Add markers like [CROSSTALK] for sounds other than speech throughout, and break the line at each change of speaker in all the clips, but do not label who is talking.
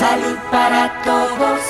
Salud para todos.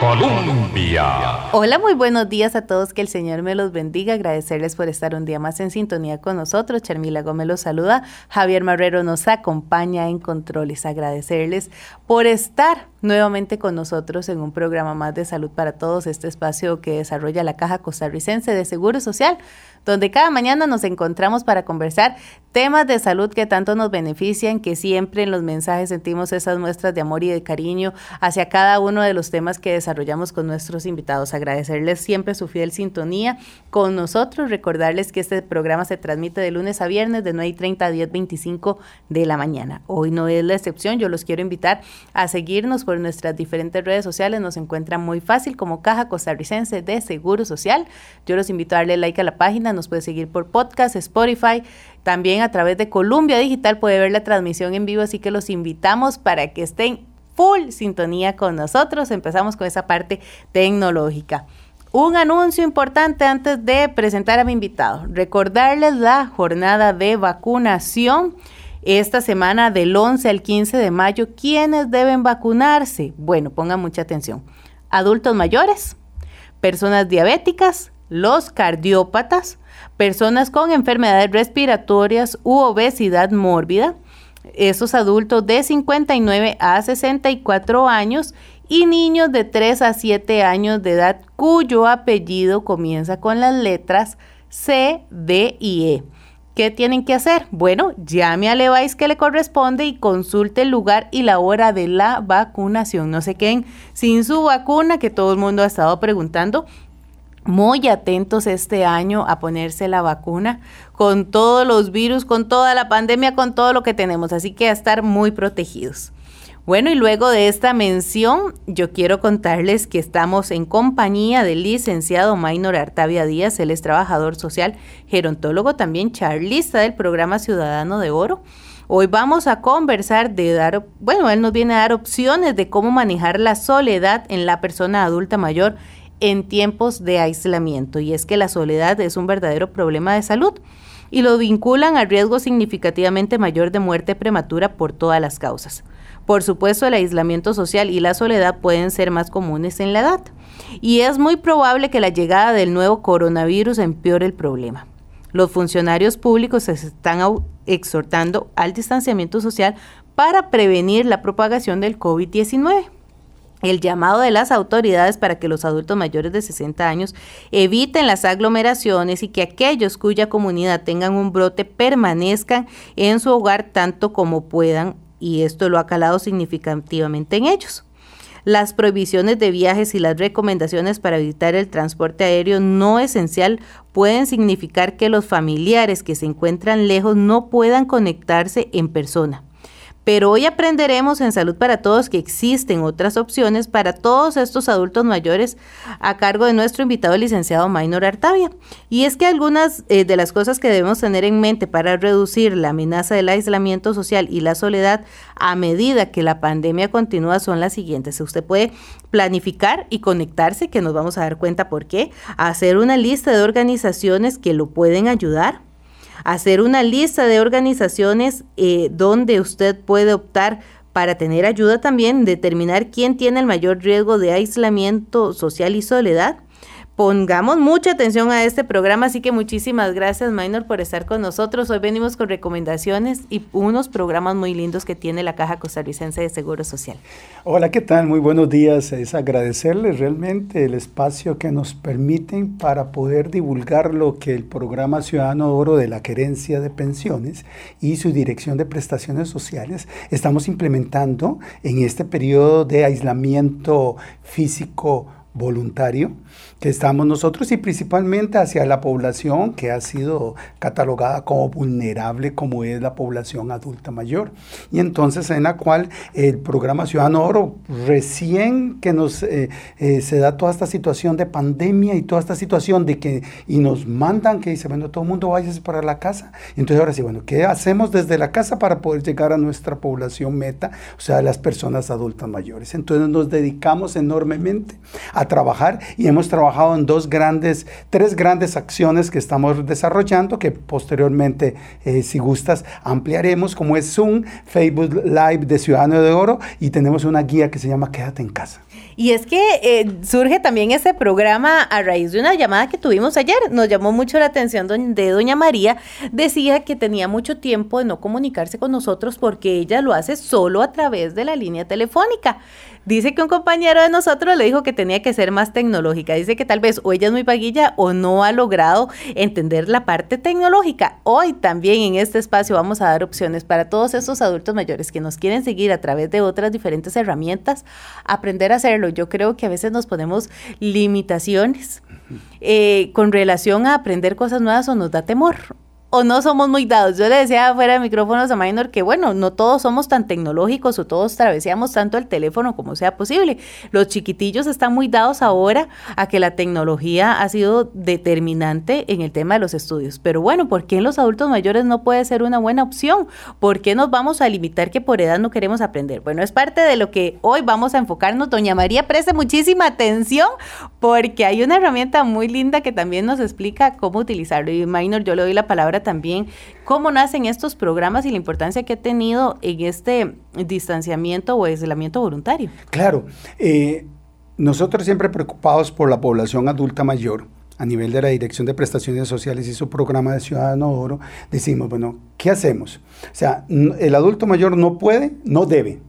Colombia.
Hola, muy buenos días a todos, que el Señor me los bendiga, agradecerles por estar un día más en sintonía con nosotros. Charmila Gómez los saluda, Javier Marrero nos acompaña en controles, agradecerles por estar nuevamente con nosotros en un programa más de salud para todos, este espacio que desarrolla la Caja Costarricense de Seguro Social donde cada mañana nos encontramos para conversar temas de salud que tanto nos benefician, que siempre en los mensajes sentimos esas muestras de amor y de cariño hacia cada uno de los temas que desarrollamos con nuestros invitados. Agradecerles siempre su fiel sintonía con nosotros, recordarles que este programa se transmite de lunes a viernes de 9 y 30 a 10, 25 de la mañana. Hoy no es la excepción, yo los quiero invitar a seguirnos por nuestras diferentes redes sociales, nos encuentran muy fácil como Caja Costarricense de Seguro Social. Yo los invito a darle like a la página nos puede seguir por podcast, Spotify, también a través de Columbia Digital puede ver la transmisión en vivo, así que los invitamos para que estén full sintonía con nosotros. Empezamos con esa parte tecnológica. Un anuncio importante antes de presentar a mi invitado. Recordarles la jornada de vacunación esta semana del 11 al 15 de mayo. ¿Quiénes deben vacunarse? Bueno, pongan mucha atención. Adultos mayores, personas diabéticas, los cardiópatas, personas con enfermedades respiratorias u obesidad mórbida, esos adultos de 59 a 64 años y niños de 3 a 7 años de edad cuyo apellido comienza con las letras C, D y E. ¿Qué tienen que hacer? Bueno, llame al EVAIS que le corresponde y consulte el lugar y la hora de la vacunación. No se queden sin su vacuna, que todo el mundo ha estado preguntando muy atentos este año a ponerse la vacuna con todos los virus, con toda la pandemia, con todo lo que tenemos. Así que a estar muy protegidos. Bueno, y luego de esta mención, yo quiero contarles que estamos en compañía del licenciado Maynor Artavia Díaz, él es trabajador social, gerontólogo, también charlista del programa Ciudadano de Oro. Hoy vamos a conversar de dar, bueno, él nos viene a dar opciones de cómo manejar la soledad en la persona adulta mayor en tiempos de aislamiento y es que la soledad es un verdadero problema de salud y lo vinculan al riesgo significativamente mayor de muerte prematura por todas las causas. Por supuesto, el aislamiento social y la soledad pueden ser más comunes en la edad y es muy probable que la llegada del nuevo coronavirus empeore el problema. Los funcionarios públicos se están exhortando al distanciamiento social para prevenir la propagación del COVID-19 el llamado de las autoridades para que los adultos mayores de 60 años eviten las aglomeraciones y que aquellos cuya comunidad tengan un brote permanezcan en su hogar tanto como puedan y esto lo ha calado significativamente en ellos. Las prohibiciones de viajes y las recomendaciones para evitar el transporte aéreo no esencial pueden significar que los familiares que se encuentran lejos no puedan conectarse en persona. Pero hoy aprenderemos en Salud para Todos que existen otras opciones para todos estos adultos mayores a cargo de nuestro invitado licenciado Maynor Artavia. Y es que algunas eh, de las cosas que debemos tener en mente para reducir la amenaza del aislamiento social y la soledad a medida que la pandemia continúa son las siguientes. Usted puede planificar y conectarse, que nos vamos a dar cuenta por qué, hacer una lista de organizaciones que lo pueden ayudar hacer una lista de organizaciones eh, donde usted puede optar para tener ayuda también, determinar quién tiene el mayor riesgo de aislamiento social y soledad pongamos mucha atención a este programa, así que muchísimas gracias, Minor, por estar con nosotros. Hoy venimos con recomendaciones y unos programas muy lindos que tiene la Caja Costarricense de Seguro Social.
Hola, ¿qué tal? Muy buenos días. Es agradecerles realmente el espacio que nos permiten para poder divulgar lo que el programa Ciudadano Oro de la Querencia de Pensiones y su Dirección de Prestaciones Sociales estamos implementando en este periodo de aislamiento físico voluntario que estamos nosotros y principalmente hacia la población que ha sido catalogada como vulnerable como es la población adulta mayor. Y entonces en la cual el programa Ciudadano Oro recién que nos eh, eh, se da toda esta situación de pandemia y toda esta situación de que y nos mandan que dice, bueno, todo el mundo váyase para la casa. Entonces ahora sí, bueno, ¿qué hacemos desde la casa para poder llegar a nuestra población meta, o sea, las personas adultas mayores? Entonces nos dedicamos enormemente a trabajar y hemos trabajado en dos grandes, tres grandes acciones que estamos desarrollando, que posteriormente, eh, si gustas, ampliaremos, como es Zoom, Facebook Live de Ciudadano de Oro, y tenemos una guía que se llama Quédate en casa.
Y es que eh, surge también ese programa a raíz de una llamada que tuvimos ayer. Nos llamó mucho la atención de doña María. Decía que tenía mucho tiempo de no comunicarse con nosotros porque ella lo hace solo a través de la línea telefónica. Dice que un compañero de nosotros le dijo que tenía que ser más tecnológica. Dice que tal vez o ella es muy paguilla o no ha logrado entender la parte tecnológica. Hoy también en este espacio vamos a dar opciones para todos esos adultos mayores que nos quieren seguir a través de otras diferentes herramientas, aprender a hacerlo. Yo creo que a veces nos ponemos limitaciones eh, con relación a aprender cosas nuevas o nos da temor o no somos muy dados. Yo le decía fuera de micrófonos a Minor que, bueno, no todos somos tan tecnológicos o todos traveseamos tanto el teléfono como sea posible. Los chiquitillos están muy dados ahora a que la tecnología ha sido determinante en el tema de los estudios. Pero bueno, ¿por qué en los adultos mayores no puede ser una buena opción? ¿Por qué nos vamos a limitar que por edad no queremos aprender? Bueno, es parte de lo que hoy vamos a enfocarnos. Doña María, preste muchísima atención porque hay una herramienta muy linda que también nos explica cómo utilizarlo. Y Minor, yo le doy la palabra también cómo nacen estos programas y la importancia que ha tenido en este distanciamiento o aislamiento voluntario.
Claro, eh, nosotros siempre preocupados por la población adulta mayor, a nivel de la Dirección de Prestaciones Sociales y su programa de Ciudadano Oro, decimos, bueno, ¿qué hacemos? O sea, el adulto mayor no puede, no debe,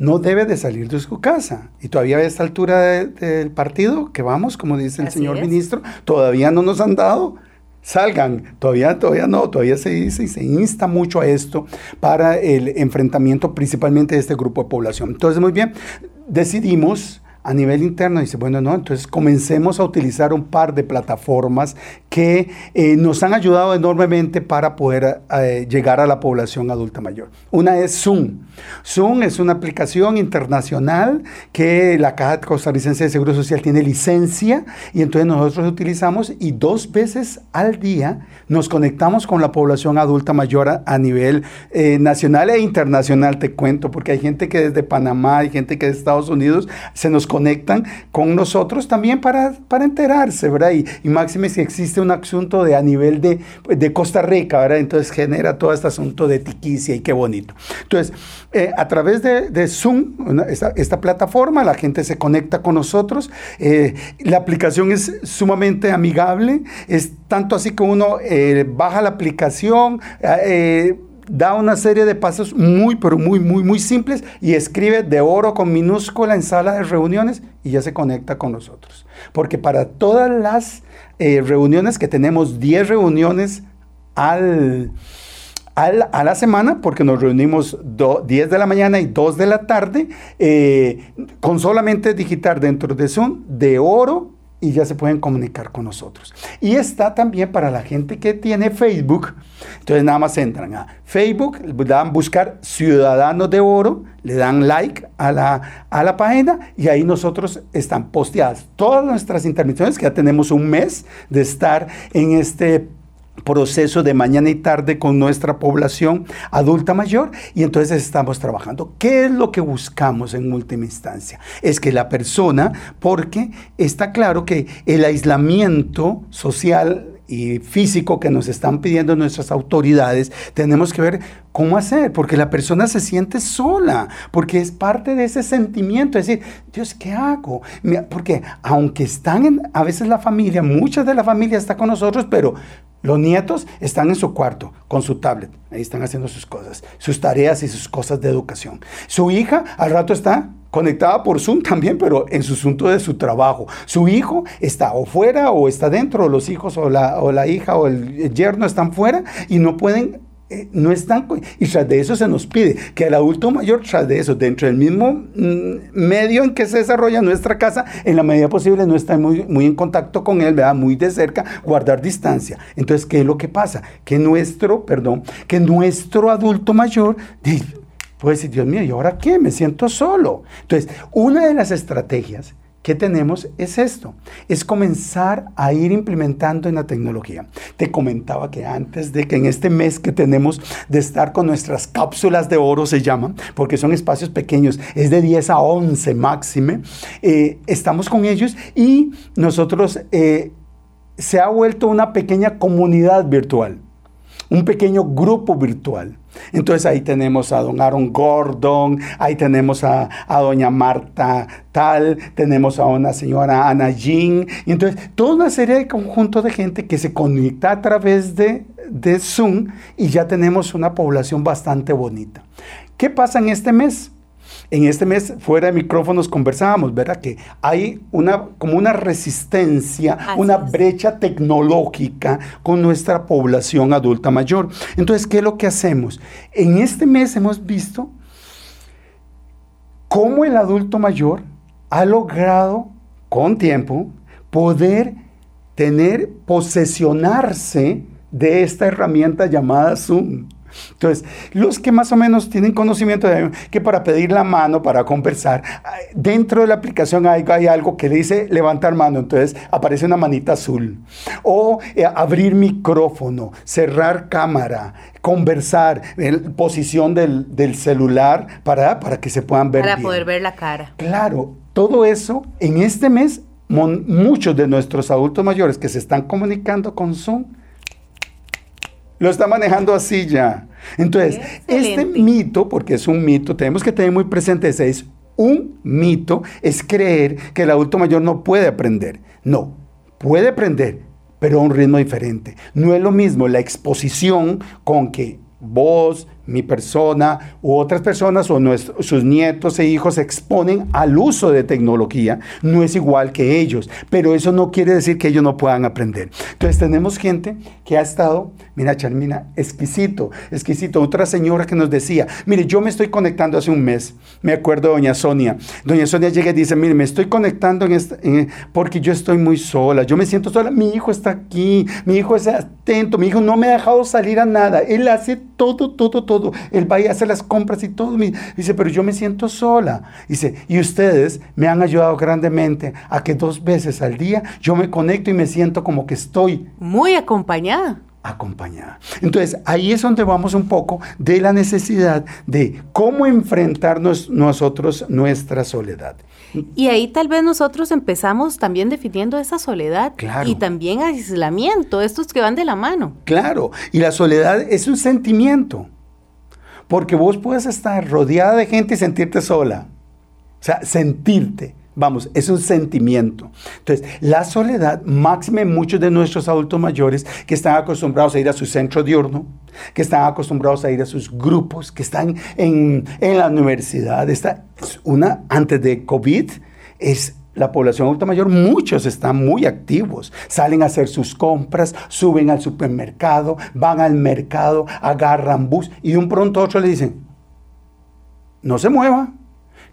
no debe de salir de su casa. Y todavía a esta altura del partido, que vamos, como dice el señor ministro, todavía no nos han dado salgan. Todavía, todavía no, todavía se dice y se insta mucho a esto para el enfrentamiento principalmente de este grupo de población. Entonces, muy bien, decidimos a nivel interno dice, bueno, no, entonces comencemos a utilizar un par de plataformas que eh, nos han ayudado enormemente para poder eh, llegar a la población adulta mayor. Una es Zoom. Zoom es una aplicación internacional que la Caja Costarricense de Seguro Social tiene licencia y entonces nosotros utilizamos y dos veces al día nos conectamos con la población adulta mayor a, nivel eh, nacional e internacional, te cuento, porque hay gente que desde Panamá, hay gente que de Estados Unidos se nos conectan con nosotros también para, para enterarse, ¿verdad? Y, y máxime si existe un asunto de a nivel de, de Costa Rica, ¿verdad? Entonces genera todo este asunto de tiquicia y qué bonito. Entonces, eh, a través de, Zoom, esta, plataforma, la gente se conecta con nosotros. Eh, la aplicación es sumamente amigable, es tanto así que uno eh, baja la aplicación, da una serie de pasos muy, pero muy, muy, muy simples y escribe de oro con minúscula en sala de reuniones y ya se conecta con nosotros. Porque para todas las eh, reuniones que tenemos, 10 reuniones al, a la semana, porque nos reunimos 10 de la mañana y 2 de la tarde, eh, con solamente digitar dentro de Zoom de oro y ya se pueden comunicar con nosotros. Y está también para la gente que tiene Facebook. Entonces nada más entran a Facebook, dan buscar Ciudadanos de Oro, le dan like a la, a la página y ahí nosotros están posteadas todas nuestras intervenciones, que ya tenemos un mes de estar en este proceso de mañana y tarde con nuestra población adulta mayor y entonces estamos trabajando. ¿Qué es lo que buscamos en última instancia? Es que la persona, porque está claro que el aislamiento social y físico que nos están pidiendo nuestras autoridades, tenemos que ver cómo hacer, porque la persona se siente sola, porque es parte de ese sentimiento, es decir, Dios, ¿qué hago? Porque aunque están en, a veces la familia, mucha de la familia está con nosotros, pero los nietos están en su cuarto con su tablet, ahí están haciendo sus cosas, sus tareas y sus cosas de educación. Su hija al rato está conectada por Zoom también, pero en su asunto de su trabajo. Su hijo está o fuera o está dentro, los hijos o la, o la hija o el yerno están fuera y no pueden eh, no están, y tras de eso se nos pide que el adulto mayor, tras de eso, dentro del mismo mm, medio en que se desarrolla nuestra casa, en la medida posible no está muy, muy en contacto con él, ¿verdad? muy de cerca, guardar distancia. Entonces, ¿qué es lo que pasa? Que nuestro, perdón, que nuestro adulto mayor puede decir, Dios mío, ¿y ahora qué? Me siento solo. Entonces, una de las estrategias ¿Qué tenemos? Es esto, es comenzar a ir implementando en la tecnología. Te comentaba que antes de que en este mes que tenemos de estar con nuestras cápsulas de oro, se llaman, porque son espacios pequeños, es de 10 a 11 máxime, eh, estamos con ellos y nosotros eh, se ha vuelto una pequeña comunidad virtual, un pequeño grupo virtual entonces ahí tenemos a don Aaron Gordon, ahí tenemos a, doña Marta Tal, tenemos a una señora Ana Jean, y entonces toda una serie de conjuntos de gente que se conecta a través de, de Zoom y ya tenemos una población bastante bonita. ¿Qué pasa en este mes? En este mes, fuera de micrófonos, conversábamos, ¿verdad? Que hay una, como una resistencia, una brecha tecnológica con nuestra población adulta mayor. Entonces, ¿qué es lo que hacemos? En este mes hemos visto cómo el adulto mayor ha logrado, con tiempo, poder tener, posesionarse de esta herramienta llamada Zoom. Entonces, los que más o menos tienen conocimiento de que para pedir la mano, para conversar, dentro de la aplicación hay, algo que dice levantar mano, entonces aparece una manita azul. O eh, abrir micrófono, cerrar cámara, conversar, en posición del, celular para, para que se puedan ver.
Para poder ver la cara.
Claro, todo eso en este mes, muchos de nuestros adultos mayores que se están comunicando con Zoom, lo está manejando así ya. Entonces, este mito, porque es un mito, tenemos que tener muy presente ese, es un mito, es creer que el adulto mayor no puede aprender. No, puede aprender, pero a un ritmo diferente. No es lo mismo la exposición con que vos, mi persona u otras personas o sus nietos e hijos se exponen al uso de tecnología, no es igual que ellos, pero eso no quiere decir que ellos no puedan aprender. Entonces tenemos gente que ha estado, mira Charmina, exquisito, exquisito. Otra señora que nos decía, mire, yo me estoy conectando hace un mes, me acuerdo doña Sonia. Doña Sonia llega y dice, mire, me estoy conectando porque yo estoy muy sola, yo me siento sola, mi hijo está aquí, mi hijo es atento, mi hijo no me ha dejado salir a nada, él hace todo, todo, todo él va a hacer las compras y todo. Dice, pero yo me siento sola. Dice, y ustedes me han ayudado grandemente a que dos veces al día yo me conecto y me siento como que estoy.
Muy acompañada
acompañada. Entonces, ahí es donde vamos un poco de la necesidad de cómo enfrentarnos nosotros nuestra soledad.
Y ahí tal vez nosotros empezamos también definiendo esa soledad
claro.
y también aislamiento, estos que van de la mano.
Claro, y la soledad es un sentimiento. Porque vos puedes estar rodeada de gente y sentirte sola. O sea, sentirte. Vamos, es un sentimiento. Entonces, la soledad, máxime muchos de nuestros adultos mayores que están acostumbrados a ir a su centro diurno, que están acostumbrados a ir a sus grupos, que están en, en la universidad. Esta es una, antes de COVID, es la población adulta mayor, muchos están muy activos, salen a hacer sus compras, suben al supermercado, van al mercado, agarran bus y de un pronto a otro le dicen, no se mueva,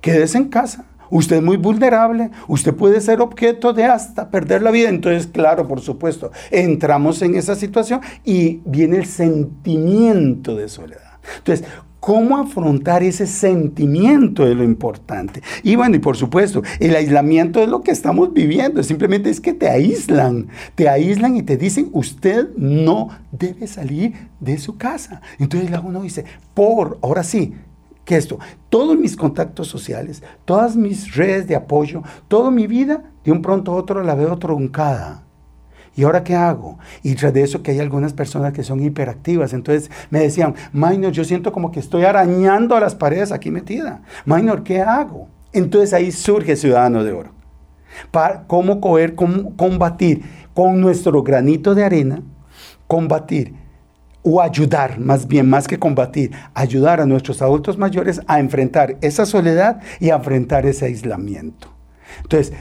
quédese en casa. Usted es muy vulnerable, usted puede ser objeto de hasta perder la vida. Entonces, claro, por supuesto, entramos en esa situación y viene el sentimiento de soledad. Entonces, cómo afrontar ese sentimiento de lo importante. Y bueno, y por supuesto, el aislamiento es lo que estamos viviendo, simplemente es que te aíslan, te aíslan y te dicen, usted no debe salir de su casa. Entonces uno dice, por, ahora sí, que esto, todos mis contactos sociales, todas mis redes de apoyo, toda mi vida, de un pronto a otro la veo truncada. ¿Y ahora qué hago? Y tras de eso que hay algunas personas que son hiperactivas. Entonces me decían, Minor, yo siento como que estoy arañando a las paredes aquí metida. Minor, ¿qué hago? Entonces ahí surge Ciudadano de Oro. Para cómo coger, cómo combatir con nuestro granito de arena, combatir o ayudar, más bien, más que combatir, ayudar a nuestros adultos mayores a enfrentar esa soledad y a enfrentar ese aislamiento. Entonces,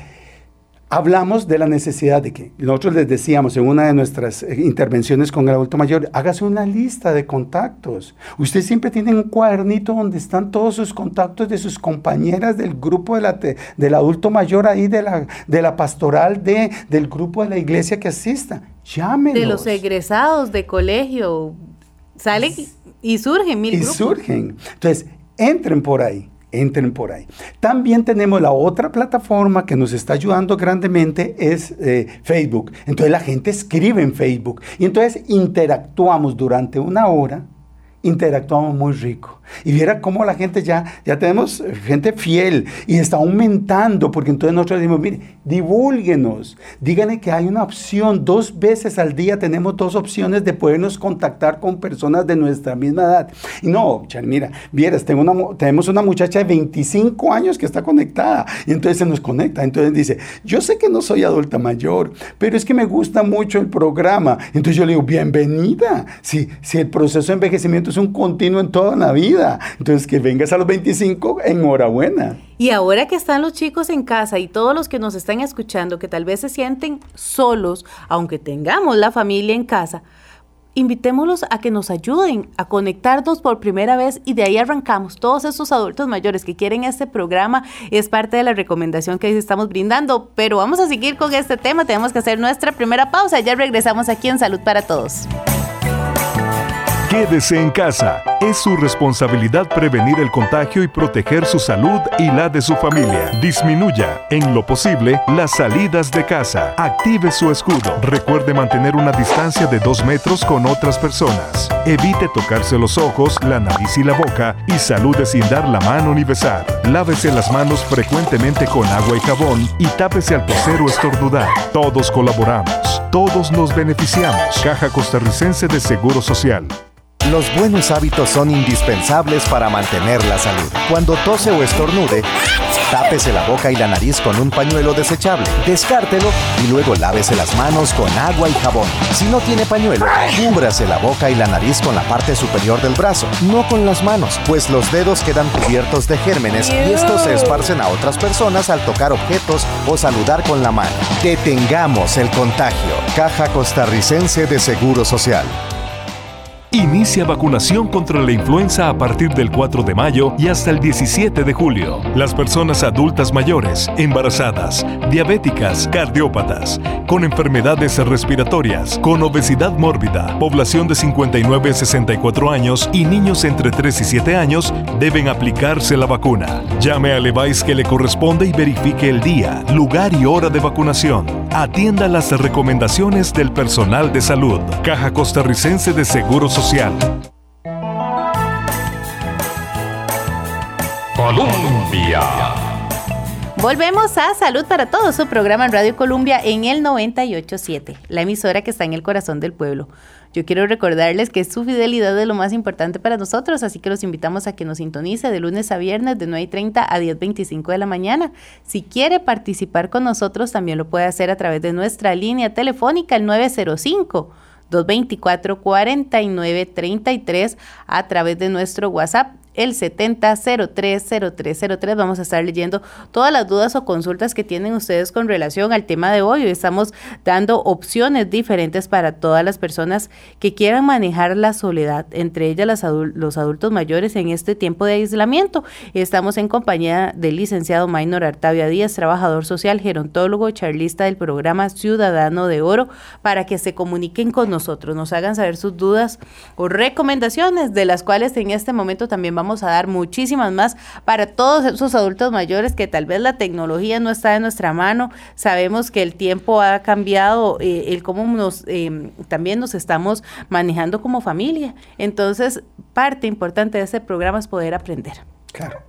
hablamos de la necesidad de que nosotros les decíamos en una de nuestras eh, intervenciones con el adulto mayor, hágase una lista de contactos. Usted siempre tiene un cuadernito donde están todos sus contactos de sus compañeras del grupo de la, del adulto mayor ahí, de la, de la pastoral, de, del grupo de la iglesia que asista. Llámenlos.
De los egresados de colegio. Salen y surgen mil
Y surgen. Entonces, entren por ahí entren por ahí. También tenemos la otra plataforma que nos está ayudando grandemente, es eh, Facebook. Entonces la gente escribe en Facebook y entonces interactuamos durante una hora, interactuamos muy rico. Y viera cómo la gente ya, ya tenemos gente fiel y está aumentando, porque entonces nosotros decimos, mire, divúlguenos, díganle que hay una opción, dos veces al día tenemos dos opciones de podernos contactar con personas de nuestra misma edad. Y no, mira, vieras, tengo una, tenemos una muchacha de 25 años que está conectada y entonces se nos conecta, entonces dice, yo sé que no soy adulta mayor, pero es que me gusta mucho el programa. Entonces yo le digo, bienvenida, si, si el proceso de envejecimiento es un continuo en toda la vida entonces, que vengas a los 25, enhorabuena.
Y ahora que están los chicos en casa y todos los que nos están escuchando, que tal vez se sienten solos, aunque tengamos la familia en casa, invitémoslos a que nos ayuden a conectarnos por primera vez y de ahí arrancamos. Todos esos adultos mayores que quieren este programa es parte de la recomendación que estamos brindando, pero vamos a seguir con este tema. Tenemos que hacer nuestra primera pausa. Ya regresamos aquí en Salud para Todos.
Quédese en casa. Es su responsabilidad prevenir el contagio y proteger su salud y la de su familia. Disminuya, en lo posible, las salidas de casa. Active su escudo. Recuerde mantener una distancia de dos metros con otras personas. Evite tocarse los ojos, la nariz y la boca y salude sin dar la mano ni besar. Lávese las manos frecuentemente con agua y jabón y tápese al toser o estornudar. Todos colaboramos. Todos nos beneficiamos. Caja Costarricense de Seguro Social.
Los buenos hábitos son indispensables para mantener la salud. Cuando tose o estornude, tápese la boca y la nariz con un pañuelo desechable, descártelo y luego lávese las manos con agua y jabón. Si no tiene pañuelo, cúbrase la boca y la nariz con la parte superior del brazo, no con las manos, pues los dedos quedan cubiertos de gérmenes y estos se esparcen a otras personas al tocar objetos o saludar con la mano. Detengamos el contagio. Caja Costarricense de Seguro Social.
Inicia vacunación contra la influenza a partir del 4 de mayo y hasta el 17 de julio. Las personas adultas mayores, embarazadas, diabéticas, cardiópatas, con enfermedades respiratorias, con obesidad mórbida, población de 59 a 64 años y niños entre 3 y 7 años deben aplicarse la vacuna. Llame al EVAIS que le corresponde y verifique el día, lugar y hora de vacunación. Atienda las recomendaciones del personal de salud. Caja Costarricense de Seguro Social Colombia.
Volvemos a Salud para Todos, su programa en Radio Colombia en el 987, la emisora que está en el corazón del pueblo. Yo quiero recordarles que su fidelidad es lo más importante para nosotros, así que los invitamos a que nos sintonice de lunes a viernes de 9.30 a 10.25 de la mañana. Si quiere participar con nosotros, también lo puede hacer a través de nuestra línea telefónica, el 905. 224-4933 a través de nuestro WhatsApp el 70030303. Vamos a estar leyendo todas las dudas o consultas que tienen ustedes con relación al tema de hoy. Estamos dando opciones diferentes para todas las personas que quieran manejar la soledad, entre ellas los adultos mayores en este tiempo de aislamiento. Estamos en compañía del licenciado Maynor Artavia Díaz, trabajador social, gerontólogo, charlista del programa Ciudadano de Oro, para que se comuniquen con nosotros, nos hagan saber sus dudas o recomendaciones, de las cuales en este momento también vamos vamos a dar muchísimas más para todos esos adultos mayores que tal vez la tecnología no está en nuestra mano. Sabemos que el tiempo ha cambiado, eh, el cómo nos eh, también nos estamos manejando como familia. Entonces, parte importante de este programa es poder aprender.
Claro.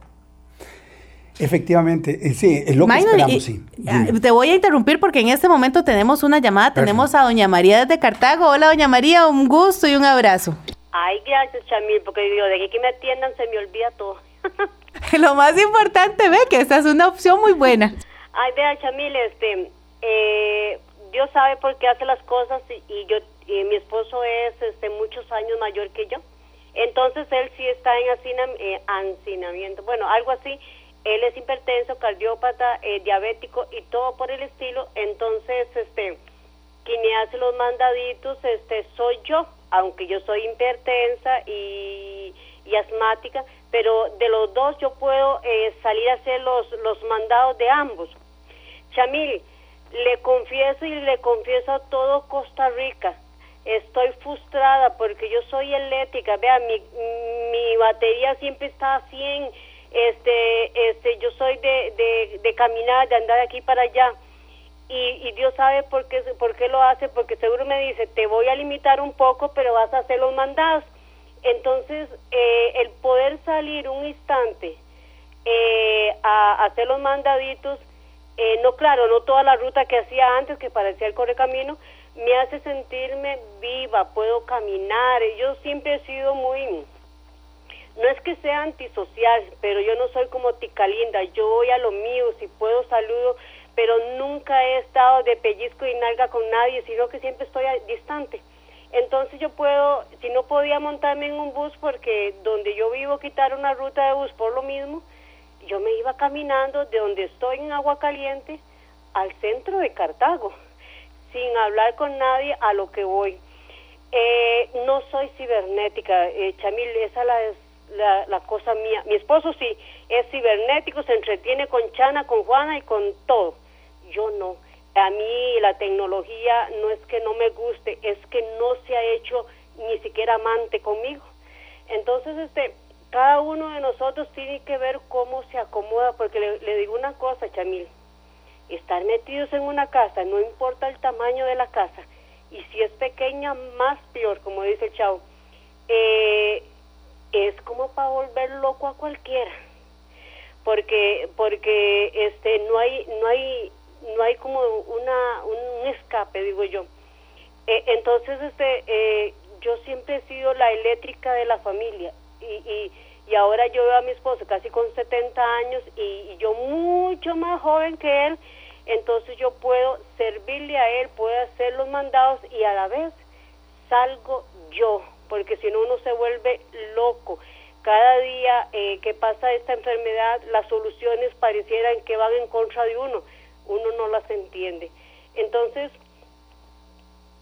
Efectivamente, eh, sí, es lo que esperamos, sí.
Ah, te voy a interrumpir porque en este momento tenemos una llamada, tenemos a doña María desde Cartago. Hola, doña María, un gusto y un abrazo.
Ay, gracias, Chamil, porque digo, de que me atiendan se me olvida todo. [LAUGHS]
Lo más importante, ve que esta es una opción muy buena.
Ay, vea, Chamil, este, eh, Dios sabe por qué hace las cosas y, yo, y mi esposo es este, muchos años mayor que yo. Entonces él sí está en eh, hacinamiento, bueno, algo así. él es hipertenso, cardiópata, eh, diabético y todo por el estilo, entonces, este, quien hace los mandaditos, este, soy yo, aunque yo soy hipertensa y, asmática, pero de los dos yo puedo eh, salir a hacer los, los mandados de ambos. Chamil, le confieso y le confieso a todo Costa Rica, estoy frustrada porque yo soy eléctrica, vea, mi, mi batería siempre está a 100, este, este, yo soy de, de caminar, de andar de aquí para allá. Y, y, Dios sabe por qué, por qué lo hace, porque seguro me dice, te voy a limitar un poco, pero vas a hacer los mandados. Entonces, eh, el poder salir un instante eh, a, hacer los mandaditos, eh, no claro, no toda la ruta que hacía antes, que parecía el correcamino, me hace sentirme viva, puedo caminar. Yo siempre he sido muy, no es que sea antisocial, pero yo no soy como tica linda, yo voy a lo mío, si puedo saludo, pero nunca he estado de pellizco y nalga con nadie, sino que siempre estoy distante. Entonces yo puedo, si no podía montarme en un bus porque donde yo vivo quitar una ruta de bus por lo mismo, yo me iba caminando de donde estoy en Agua Caliente al centro de Cartago, sin hablar con nadie a lo que voy. Eh, no soy cibernética, eh, Chamil, esa la es la, la, cosa mía. Mi esposo sí, es cibernético, se entretiene con Chana, con Juana y con todo. Yo no a mí la tecnología no es que no me guste, es que no se ha hecho ni siquiera amante conmigo. Entonces, este, cada uno de nosotros tiene que ver cómo se acomoda, porque le, digo una cosa, Chamil, estar metidos en una casa, no importa el tamaño de la casa, y si es pequeña, más peor, como dice el chavo, eh, es como para volver loco a cualquiera, porque, porque este, no hay, no hay no hay como una, un escape, digo yo. Eh, entonces, este, eh, yo siempre he sido la eléctrica de la familia y, y, y, ahora yo veo a mi esposo casi con 70 años y, yo mucho más joven que él, entonces yo puedo servirle a él, puedo hacer los mandados y a la vez salgo yo, porque si no uno se vuelve loco. Cada día eh, que pasa esta enfermedad, las soluciones parecieran que van en contra de uno uno no las entiende. Entonces,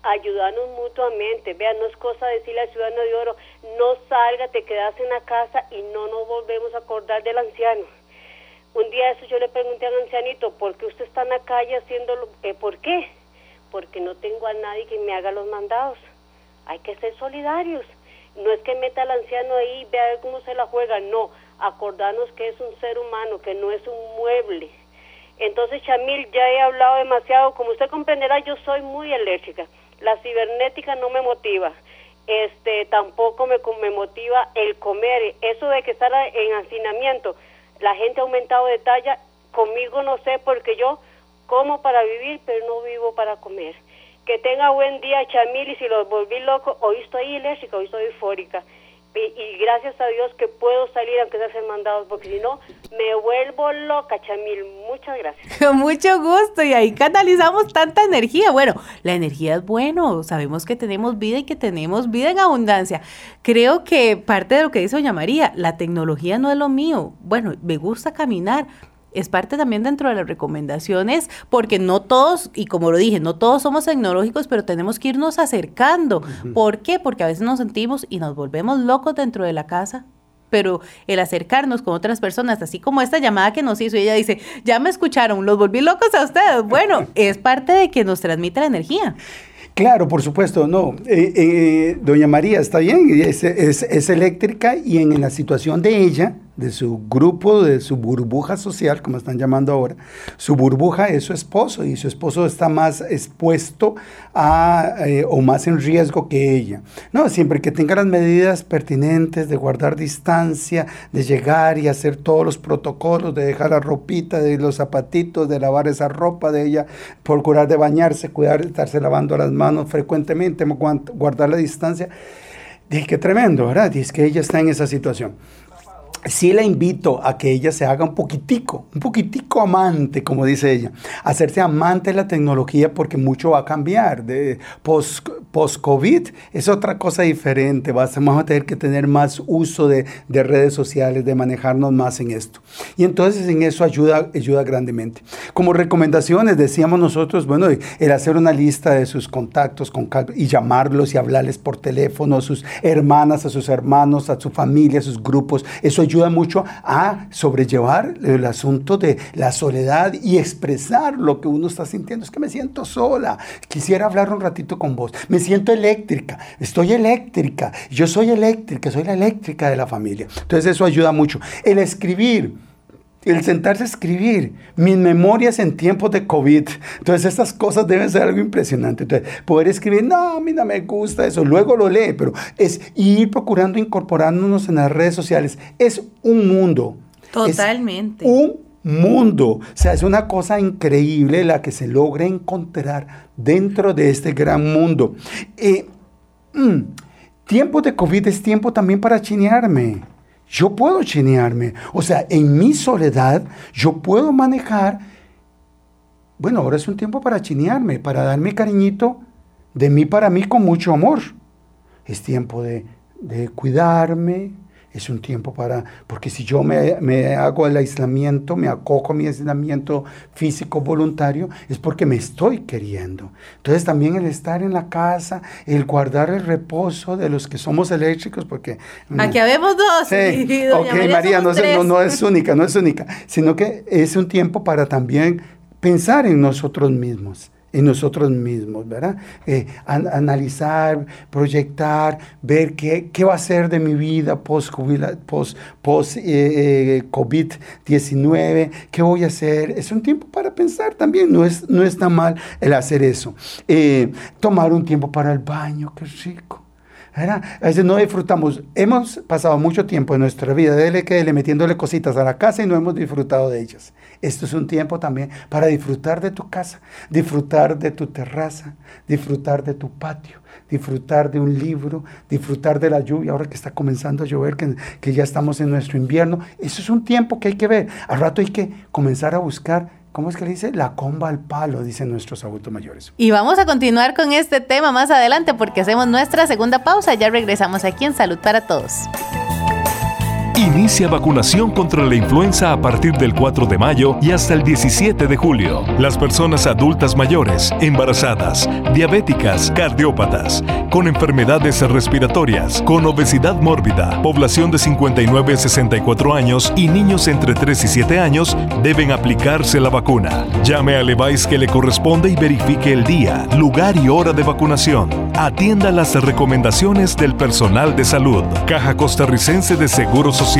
ayudarnos mutuamente. Vean, no es cosa decirle al ciudadano de oro, no salga, te quedas en la casa y no nos volvemos a acordar del anciano. Un día eso yo le pregunté al ancianito, ¿por qué usted está en la calle haciéndolo? Eh, ¿Por qué? Porque no tengo a nadie que me haga los mandados. Hay que ser solidarios. No es que meta al anciano ahí y vea cómo se la juega, no. Acordarnos que es un ser humano, que no es un mueble entonces, Chamil, ya he hablado demasiado. Como usted comprenderá, yo soy muy alérgica. La cibernética no me motiva. Este, tampoco me, me motiva el comer. Eso de que estar en hacinamiento, la gente ha aumentado de talla. Conmigo no sé, porque yo como para vivir, pero no vivo para comer. Que tenga buen día, Chamil, y si los volví loco, hoy estoy alérgica, hoy estoy eufórica y, gracias a Dios que puedo salir aunque sea hacer mandados, porque si no, me vuelvo loca, Chamil. Muchas gracias.
Con [LAUGHS] mucho gusto, y ahí canalizamos tanta energía. Bueno, la energía es bueno, sabemos que tenemos vida y que tenemos vida en abundancia. Creo que parte de lo que dice doña María, la tecnología no es lo mío. Bueno, me gusta caminar, es parte también dentro de las recomendaciones, porque no todos, y como lo dije, no todos somos tecnológicos, pero tenemos que irnos acercando. ¿Por qué? Porque a veces nos sentimos y nos volvemos locos dentro de la casa. Pero el acercarnos con otras personas, así como esta llamada que nos hizo, ella dice, ya me escucharon, los volví locos a ustedes. Bueno, [LAUGHS] es parte de que nos transmite la energía.
Claro, por supuesto, no. Eh, eh, doña María está bien, es, es, eléctrica y en, la situación de ella, de su grupo, de su burbuja social, como están llamando ahora, su burbuja es su esposo y su esposo está más expuesto a, eh, o más en riesgo que ella. No, siempre que tenga las medidas pertinentes de guardar distancia, de llegar y hacer todos los protocolos, de dejar la ropita, de los zapatitos, de lavar esa ropa de ella, procurar de bañarse, cuidar estarse lavando las manos frecuentemente, guardar la distancia. Dije, qué tremendo, ¿verdad? Dice que ella está en esa situación. Sí la invito a que ella se haga un poquitico, un poquitico amante, como dice ella, hacerse amante de la tecnología porque mucho va a cambiar. De post-COVID es otra cosa diferente, vamos a tener que tener más uso de, de, redes sociales, de manejarnos más en esto. Y entonces en eso ayuda, ayuda grandemente. Como recomendaciones, decíamos nosotros, bueno, el hacer una lista de sus contactos con y llamarlos y hablarles por teléfono a sus hermanas, a sus hermanos, a su familia, a sus grupos, eso ayuda mucho a sobrellevar el asunto de la soledad y expresar lo que uno está sintiendo. Es que me siento sola, quisiera hablar un ratito con vos, me siento eléctrica, estoy eléctrica, yo soy eléctrica, soy la eléctrica de la familia. Entonces eso ayuda mucho. El escribir el sentarse a escribir mis memorias en tiempos de COVID. Entonces, estas cosas deben ser algo impresionante. Entonces, poder escribir, no, a mí no me gusta eso, luego lo lee, pero es ir procurando incorporándonos en las redes sociales. Es un mundo.
Totalmente.
un mundo. O sea, es una cosa increíble la que se logra encontrar dentro de este gran mundo. Eh, mm, tiempo de COVID es tiempo también para chinearme. Yo puedo chinearme. O sea, en mi soledad yo puedo manejar. Bueno, ahora es un tiempo para chinearme, para darme cariñito de mí para mí con mucho amor. Es tiempo de, de cuidarme, es un tiempo para, porque si yo me, hago el aislamiento, me acojo a mi aislamiento físico voluntario, es porque me estoy queriendo. Entonces también el estar en la casa, el guardar el reposo de los que somos eléctricos, porque...
Mm, Aquí habemos dos.
Sí, [LAUGHS] ok, María, no, no, no es única, no es única, sino que es un tiempo para también pensar en nosotros mismos en nosotros mismos, ¿verdad? Eh, analizar, proyectar, ver qué, qué, va a ser de mi vida post-COVID-19, post, post, eh, eh, qué voy a hacer. Es un tiempo para pensar también, no, es, no está mal el hacer eso. tomar un tiempo para el baño, qué rico. A veces no disfrutamos. Hemos pasado mucho tiempo en nuestra vida, dele que le metiéndole cositas a la casa y no hemos disfrutado de ellas. Esto es un tiempo también para disfrutar de tu casa, disfrutar de tu terraza, disfrutar de tu patio, disfrutar de un libro, disfrutar de la lluvia, ahora que está comenzando a llover, que, que ya estamos en nuestro invierno. Eso es un tiempo que hay que ver. Al rato hay que comenzar a buscar ¿Cómo es que le dice? La comba al palo, dicen nuestros adultos mayores.
Y vamos a continuar con este tema más adelante porque hacemos nuestra segunda pausa. Ya regresamos aquí en Salud para Todos.
Inicia vacunación contra la influenza a partir del 4 de mayo y hasta el 17 de julio. Las personas adultas mayores, embarazadas, diabéticas, cardiópatas, con enfermedades respiratorias, con obesidad mórbida, población de 59 a 64 años y niños entre 3 y 7 años deben aplicarse la vacuna. Llame al EVAIS que le corresponde y verifique el día, lugar y hora de vacunación. Atienda las recomendaciones del personal de salud. Caja Costarricense de Seguros social.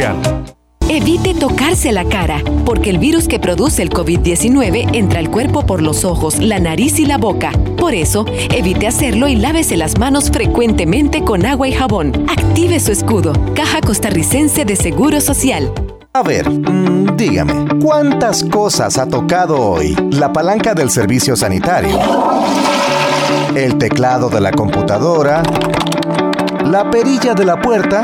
Evite tocarse la cara, porque el virus que produce el COVID-19 entra al cuerpo por los ojos, la nariz y la boca. Por eso, evite hacerlo y lávese las manos frecuentemente con agua y jabón. Active su escudo. Caja Costarricense de Seguro Social.
A ver, mm, dígame, ¿cuántas cosas ha tocado hoy la palanca del servicio sanitario? El teclado de la computadora, la perilla de la puerta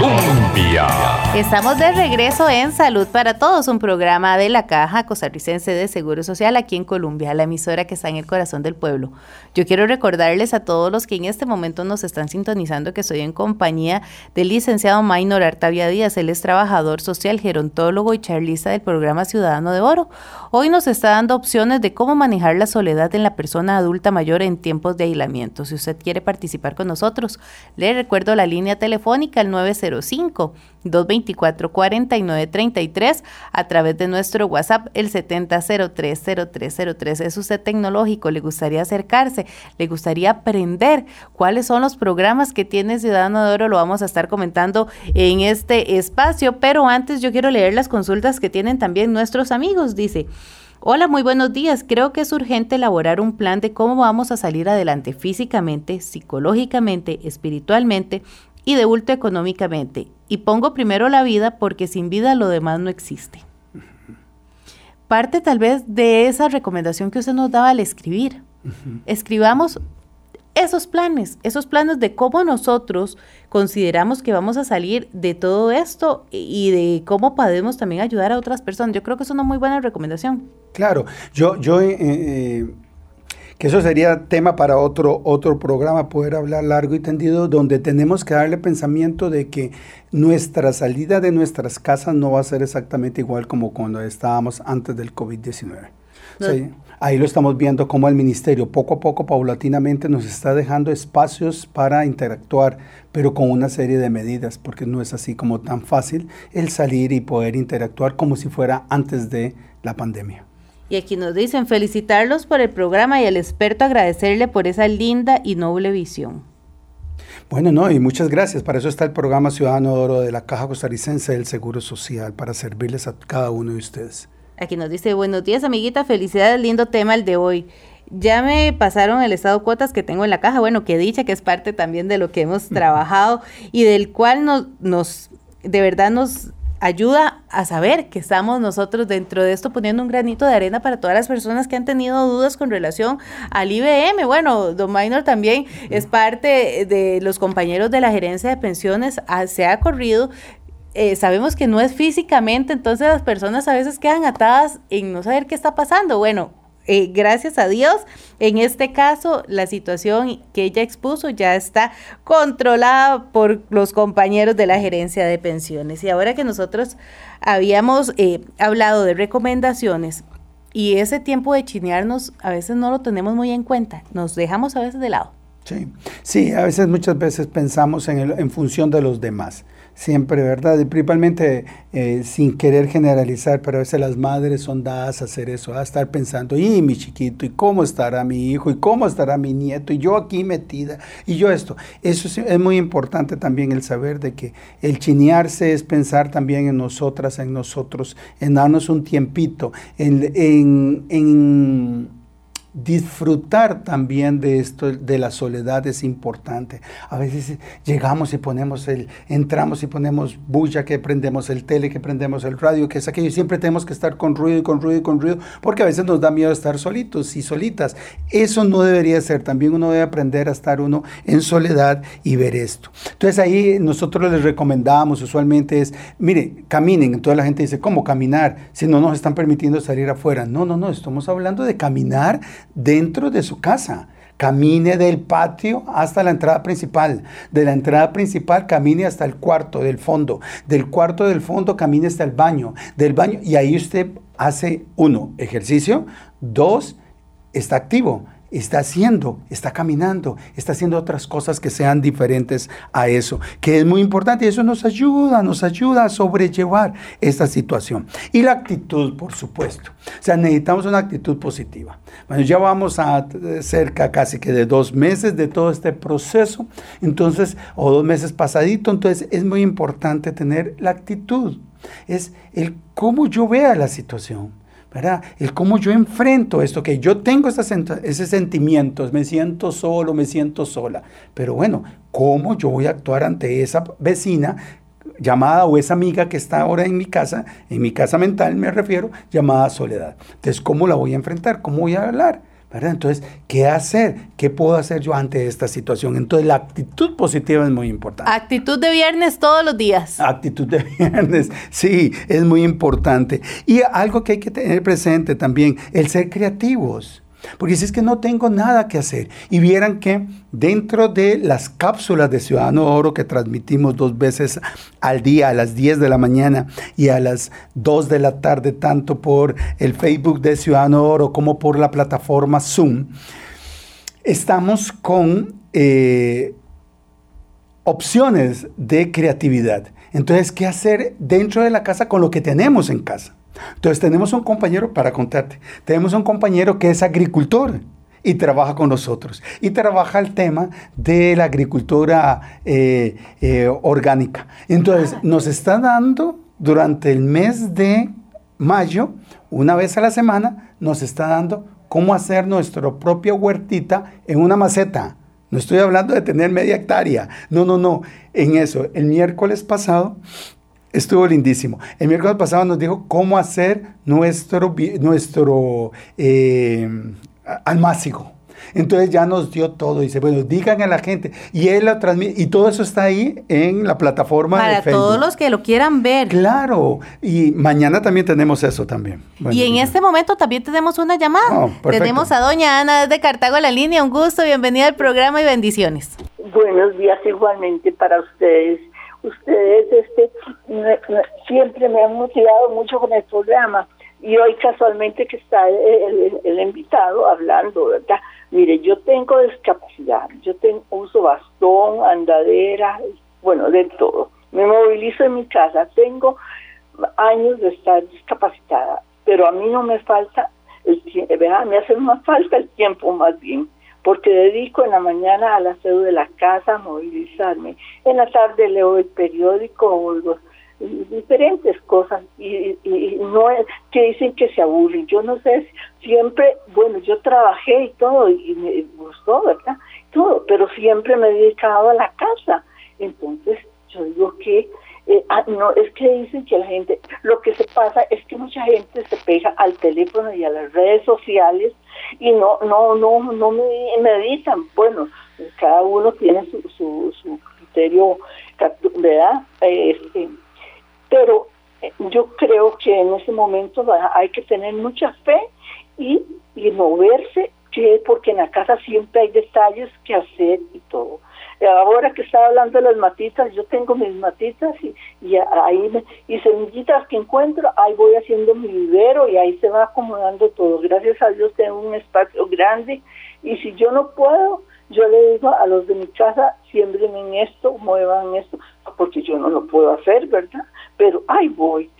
Colombia. Estamos de regreso en Salud para Todos, un programa de la Caja Costarricense de Seguro Social aquí en Colombia, la emisora que está en el corazón del pueblo. Yo quiero recordarles a todos los que en este momento nos están sintonizando que estoy en compañía del licenciado Maynor Artavia Díaz. Él es trabajador social, gerontólogo y charlista del programa Ciudadano de Oro. Hoy nos está dando opciones de cómo manejar la soledad en la persona adulta mayor en tiempos de aislamiento. Si usted quiere participar con nosotros, le recuerdo la línea telefónica al 9 905-224-4933 a través de nuestro WhatsApp el 70030303. Es usted tecnológico, le gustaría acercarse, le gustaría aprender cuáles son los programas que tiene Ciudadano de Oro, lo vamos a estar comentando en este espacio, pero antes yo quiero leer las consultas que tienen también nuestros amigos, dice. Hola, muy buenos días. Creo que es urgente elaborar un plan de cómo vamos a salir adelante físicamente, psicológicamente, espiritualmente y de bulto económicamente. Y pongo primero la vida porque sin vida lo demás no existe. Parte tal vez de esa recomendación que usted nos daba al escribir. Escribamos esos planes, esos planes de cómo nosotros consideramos que vamos a salir de todo esto y de cómo podemos también ayudar a otras personas. Yo creo que es una muy buena recomendación.
Claro, yo, yo eh, eh, que eso sería tema para otro, otro programa, poder hablar largo y tendido, donde tenemos que darle pensamiento de que nuestra salida de nuestras casas no va a ser exactamente igual como cuando estábamos antes del COVID-19. Sí. Ahí lo estamos viendo como el ministerio poco a poco, paulatinamente, nos está dejando espacios para interactuar, pero con una serie de medidas, porque no es así como tan fácil el salir y poder interactuar como si fuera antes de la pandemia.
Y aquí nos dicen felicitarlos por el programa y al experto agradecerle por esa linda y noble visión.
Bueno, no, y muchas gracias. Para eso está el programa Ciudadano Oro de la Caja Costarricense del Seguro Social, para servirles a cada uno de ustedes.
Aquí nos dice, buenos días amiguita, felicidades, lindo tema el de hoy. Ya me pasaron el estado de cuotas que tengo en la caja, bueno, que dicha que es parte también de lo que hemos trabajado y del cual nos, nos, de verdad nos ayuda a saber que estamos nosotros dentro de esto poniendo un granito de arena para todas las personas que han tenido dudas con relación al IBM. Bueno, Don Minor también es parte de los compañeros de la gerencia de pensiones, se ha corrido eh, sabemos que no es físicamente, entonces las personas a veces quedan atadas en no saber qué está pasando. Bueno, eh, gracias a Dios, en este caso la situación que ella expuso ya está controlada por los compañeros de la gerencia de pensiones. Y ahora que nosotros habíamos eh, hablado de recomendaciones y ese tiempo de chinearnos a veces no lo tenemos muy en cuenta, nos dejamos a veces de lado.
Sí, sí a veces muchas veces pensamos en, en función de los demás siempre, ¿verdad? Y principalmente eh, sin querer generalizar, pero a veces las madres son dadas a hacer eso, a estar pensando, y mi chiquito, y cómo estará mi hijo, y cómo estará mi nieto, y yo aquí metida, y yo esto. Eso es, muy importante también el saber de que el chinearse es pensar también en nosotras, en nosotros, en darnos un tiempito, en, en, en disfrutar también de esto, de la soledad es importante. A veces llegamos y ponemos el, entramos y ponemos bulla, que prendemos el tele, que prendemos el radio, que es aquello, siempre tenemos que estar con ruido y con ruido y con ruido, porque a veces nos da miedo estar solitos y solitas. Eso no debería ser, también uno debe aprender a estar uno en soledad y ver esto. Entonces ahí nosotros les recomendamos usualmente es, mire, caminen. Entonces la gente dice, ¿cómo caminar? Si no nos están permitiendo salir afuera. No, no, no, estamos hablando de caminar dentro de su casa. Camine del patio hasta la entrada principal. De la entrada principal camine hasta el cuarto del fondo. Del cuarto del fondo camine hasta el baño. Del baño y ahí usted hace uno, ejercicio. Dos, está activo está haciendo, está caminando, está haciendo otras cosas que sean diferentes a eso, que es muy importante y eso nos ayuda, nos ayuda a sobrellevar esta situación. Y la actitud, por supuesto. O sea, necesitamos una actitud positiva. Bueno, ya vamos a cerca casi que de dos meses de todo este proceso, entonces, o dos meses pasadito, entonces es muy importante tener la actitud. Es el cómo yo vea la situación. ¿Verdad? El cómo yo enfrento esto, que yo tengo ese sentimiento, me siento solo, me siento sola, pero bueno, ¿cómo yo voy a actuar ante esa vecina llamada o esa amiga que está ahora en mi casa, en mi casa mental me refiero, llamada soledad? Entonces, ¿cómo la voy a enfrentar? ¿Cómo voy a hablar? Entonces, ¿qué hacer? ¿Qué puedo hacer yo ante esta situación? Entonces, la actitud positiva es muy importante.
Actitud de viernes todos los días.
Actitud de [LAUGHS] viernes, sí, es muy importante. Y algo que hay que tener presente también, el ser creativos. Porque si es que no tengo nada que hacer. Y vieran que dentro de las cápsulas de Ciudadano Oro que transmitimos dos veces al día, a las 10 de la mañana y a las 2 de la tarde, tanto por el Facebook de Ciudadano Oro como por la plataforma Zoom, estamos con eh, opciones de creatividad. Entonces, ¿qué hacer dentro de la casa con lo que tenemos en casa? Entonces tenemos un compañero, para contarte, tenemos un compañero que es agricultor y trabaja con nosotros. Y trabaja el tema de la agricultura eh, eh, orgánica. Entonces nos está dando durante el mes de mayo, una vez a la semana, nos está dando cómo hacer nuestra propia huertita en una maceta. No estoy hablando de tener media hectárea. No, no, no. En eso, el miércoles pasado estuvo lindísimo. El miércoles pasado nos dijo cómo hacer nuestro, nuestro eh, almácigo. Entonces ya nos dio todo. Dice, bueno, digan a la gente. Y él lo transmite. Y todo eso está ahí en la plataforma
Para
de Facebook.
todos los que lo quieran ver.
Claro. Y mañana también tenemos eso también. Bueno,
y en este momento también tenemos una llamada.
Oh,
tenemos a doña Ana desde Cartago en la línea. Un gusto, bienvenida al programa y bendiciones.
Buenos días igualmente para ustedes. Ustedes este, me- siempre me han motivado mucho con el programa y hoy casualmente que está el, el- invitado hablando, ¿verdad? Mire, yo tengo discapacidad, yo tengo, uso bastón, andadera, bueno, de todo. Me movilizo en mi casa, tengo años de estar discapacitada, pero a mí no me falta el tiempo, me hace más falta el tiempo más bien porque dedico en la mañana al aseo de la casa, a movilizarme. En la tarde leo el periódico, oigo diferentes cosas y, y- y no es que dicen que se aburren. Yo no sé, siempre, bueno, yo trabajé y todo y me gustó, ¿verdad? Todo, pero siempre me he dedicado a la casa. Entonces, yo digo que eh, ah, no, es que dicen que la gente, lo que se pasa es que mucha gente se pega al teléfono y a las redes sociales y no, no, no, no me meditan. Bueno, cada uno tiene su, su, su criterio, ¿verdad? Eh, Este, pero eh, yo creo que en ese momento hay que tener mucha fe y, y moverse, que porque en la casa siempre hay detalles que hacer y todo. Ahora que estaba hablando de las matitas, yo tengo mis matitas y, y ahí me- y semillitas que encuentro, ahí voy haciendo mi vivero y ahí se va acomodando todo. Gracias a Dios tengo un espacio grande y si yo no puedo, yo le digo a los de mi casa, siembren en esto, muevan esto, porque yo no lo puedo hacer, ¿verdad? Pero ahí voy.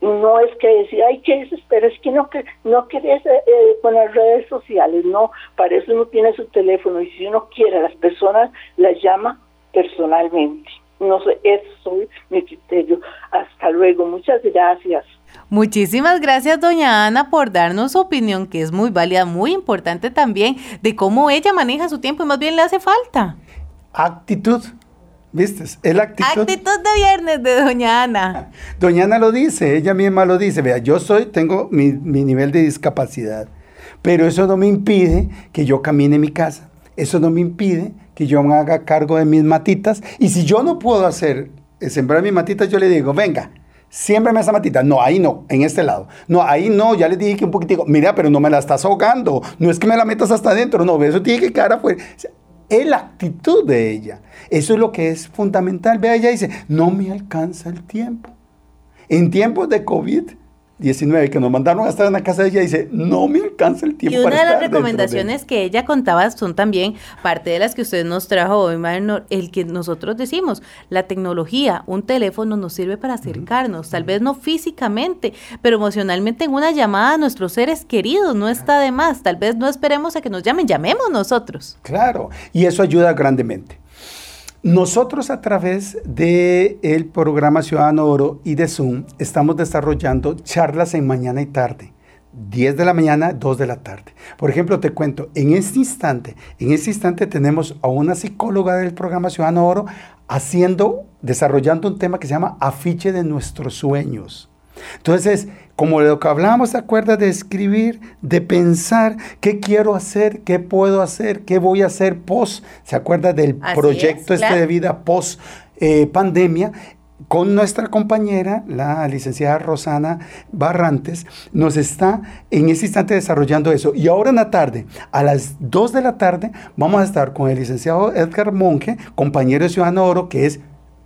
No es que decir, ay, que desespero, es que no, que, no querés eh, eh, con las redes sociales, no, para eso uno tiene su teléfono y si uno quiere a las personas, las llama personalmente. No sé, eso es mi criterio. Hasta luego, muchas gracias.
Muchísimas gracias, doña Ana, por darnos su opinión, que es muy válida, muy importante también, de cómo ella maneja su tiempo y más bien le hace falta.
Actitud. ¿Viste? Es la actitud.
Actitud de viernes de doña Ana.
Doña Ana lo dice, ella misma lo dice. Vea, yo soy, tengo mi, mi nivel de discapacidad, pero eso no me impide que yo camine mi casa. Eso no me impide que yo me haga cargo de mis matitas. Y si yo no puedo hacer, eh, sembrar mis matitas, yo le digo, venga, siémbrame esa matita. No, ahí no, en este lado. No, ahí no, ya le dije que un poquitico, mira, pero no me la estás ahogando. No es que me la metas hasta adentro, no, eso tiene que quedar afuera. Es la actitud de ella. Eso es lo que es fundamental. Vea, ella dice, no me alcanza el tiempo. En tiempos de COVID-19, que nos mandaron a estar en la casa de ella, dice, no me alcanza el tiempo.
Y una
para
de las
estar dentro de-".
recomendaciones que ella contaba son también parte de las que usted nos trajo hoy, Marno, el que nosotros decimos, la tecnología, un teléfono nos sirve para acercarnos, tal vez no físicamente, pero emocionalmente en una llamada a nuestros seres queridos, no está de más, tal vez no esperemos a que nos llamen, llamemos nosotros.
Claro, y eso ayuda grandemente. Nosotros a través del el programa Ciudadano Oro y de Zoom estamos desarrollando charlas en mañana y tarde. 10 de la mañana, 2 de la tarde. Por ejemplo, te cuento, en este instante, en este instante tenemos a una psicóloga del programa Ciudadano Oro haciendo, desarrollando un tema que se llama afiche de nuestros sueños. Entonces, como de lo que hablábamos, ¿te acuerdas de escribir, de pensar qué quiero hacer, qué puedo hacer, qué voy a hacer post? ¿Se acuerda del
Así
proyecto
es,
este
claro.
de vida post eh, pandemia? Con nuestra compañera, la licenciada Rosana Barrantes, nos está en este instante desarrollando eso. Y ahora en la tarde, a las 2 de la tarde, vamos a estar con el licenciado Edgar Monge, compañero de Ciudadano Oro, que es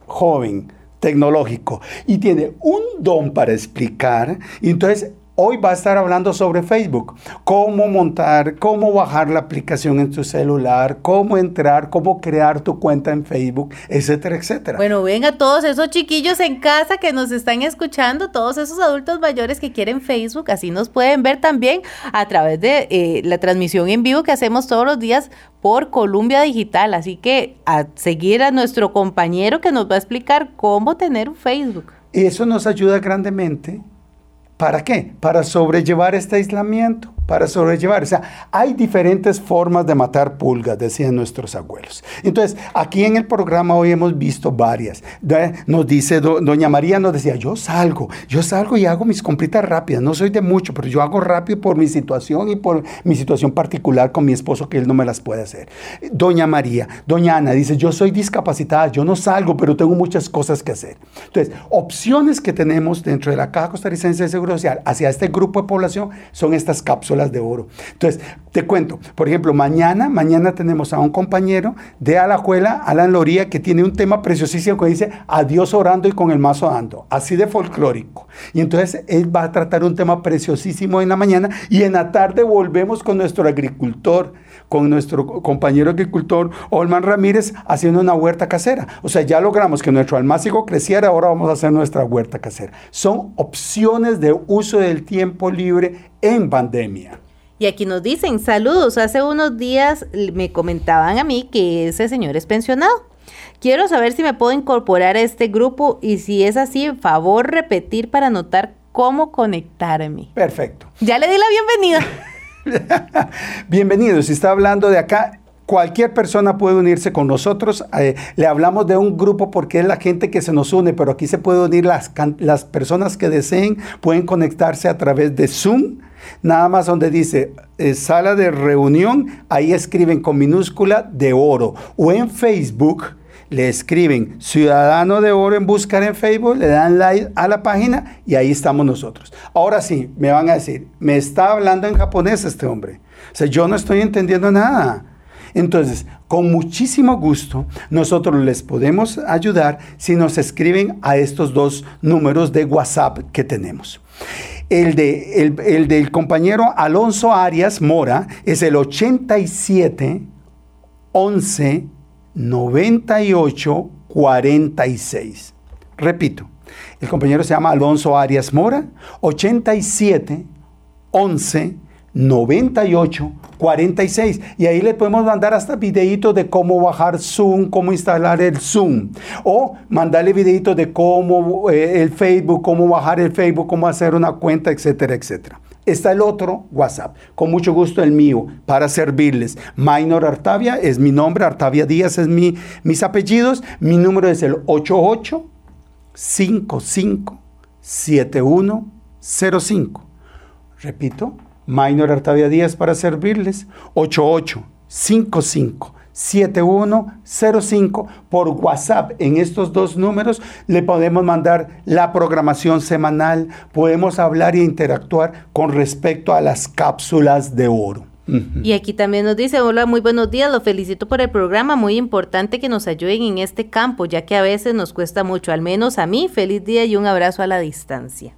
joven, tecnológico y tiene un don para explicar. Y entonces hoy va a estar hablando sobre Facebook, cómo montar, cómo bajar la aplicación en tu celular, cómo entrar, cómo crear tu cuenta en Facebook, etcétera, etcétera.
Bueno, venga todos esos chiquillos en casa que nos están escuchando, todos esos adultos mayores que quieren Facebook, así nos pueden ver también a través de eh, la transmisión en vivo que hacemos todos los días por Columbia Digital. Así que a seguir a nuestro compañero que nos va a explicar cómo tener un Facebook.
Eso nos ayuda grandemente ¿Para qué? Para sobrellevar este aislamiento, para sobrellevar. O sea, hay diferentes formas de matar pulgas, decían nuestros abuelos. Entonces, aquí en el programa hoy hemos visto varias. Nos dice, doña María nos decía, yo salgo, yo salgo y hago mis compritas rápidas. No soy de mucho, pero yo hago rápido por mi situación y por mi situación particular con mi esposo, que él no me las puede hacer. Doña María, doña Ana dice, yo soy discapacitada, yo no salgo, pero tengo muchas cosas que hacer. Entonces, opciones que tenemos dentro de la Caja Costarricense de Seguridad Social hacia este grupo de población son estas cápsulas de oro. Entonces, te cuento, por ejemplo, mañana, mañana tenemos a un compañero de Alajuela, Alan Loría, que tiene un tema preciosísimo que dice adiós orando y con el mazo dando, así de folclórico. Y entonces él va a tratar un tema preciosísimo en la mañana y en la tarde volvemos con nuestro agricultor con nuestro compañero agricultor Olman Ramírez haciendo una huerta casera. O sea, ya logramos que nuestro almácigo creciera, ahora vamos a hacer nuestra huerta casera. Son opciones de uso del tiempo libre en pandemia.
Y aquí nos dicen, saludos, hace unos días me comentaban a mí que ese señor es pensionado. Quiero saber si me puedo incorporar a este grupo y si es así, favor repetir para notar cómo conectarme.
Perfecto.
Ya le di la bienvenida. [LAUGHS] [LAUGHS]
Bienvenido, si está hablando de acá, Cualquier persona puede unirse con nosotros. Eh, le hablamos de un grupo porque es la gente que se nos une, pero aquí se puede unir las, las personas que deseen, pueden conectarse a través de Zoom. Nada más donde dice eh, sala de reunión, ahí escriben con minúscula de oro. O en Facebook le escriben Ciudadano de Oro en buscar en Facebook, le dan like a la página y ahí estamos nosotros. Ahora sí, me van a decir, me está hablando en japonés este hombre. O sea, yo no estoy entendiendo nada. Entonces, con muchísimo gusto, nosotros les podemos ayudar si nos escriben a estos dos números de WhatsApp que tenemos. El, de, el, del compañero Alonso Arias Mora es el 87 11 98 46. Repito, el compañero se llama Alonso Arias Mora, 87 11 98 46 y ahí le podemos mandar hasta videitos de cómo bajar Zoom, cómo instalar el Zoom o mandarle videitos de cómo eh, el Facebook, cómo bajar el Facebook, cómo hacer una cuenta, etcétera, etcétera. Está el otro WhatsApp, con mucho gusto el mío, para servirles. Minor Artavia es mi nombre, Artavia Díaz es mi, mis apellidos. Mi número es el 88 55 7105. Repito, Minor Artavia Díaz para servirles. 88 55 7105 por WhatsApp. En estos dos números le podemos mandar la programación semanal, podemos hablar e interactuar con respecto a las cápsulas de oro.
Y aquí también nos dice, hola, muy buenos días, lo felicito por el programa, muy importante que nos ayuden en este campo, ya que a veces nos cuesta mucho, al menos a mí, feliz día y un abrazo a la distancia.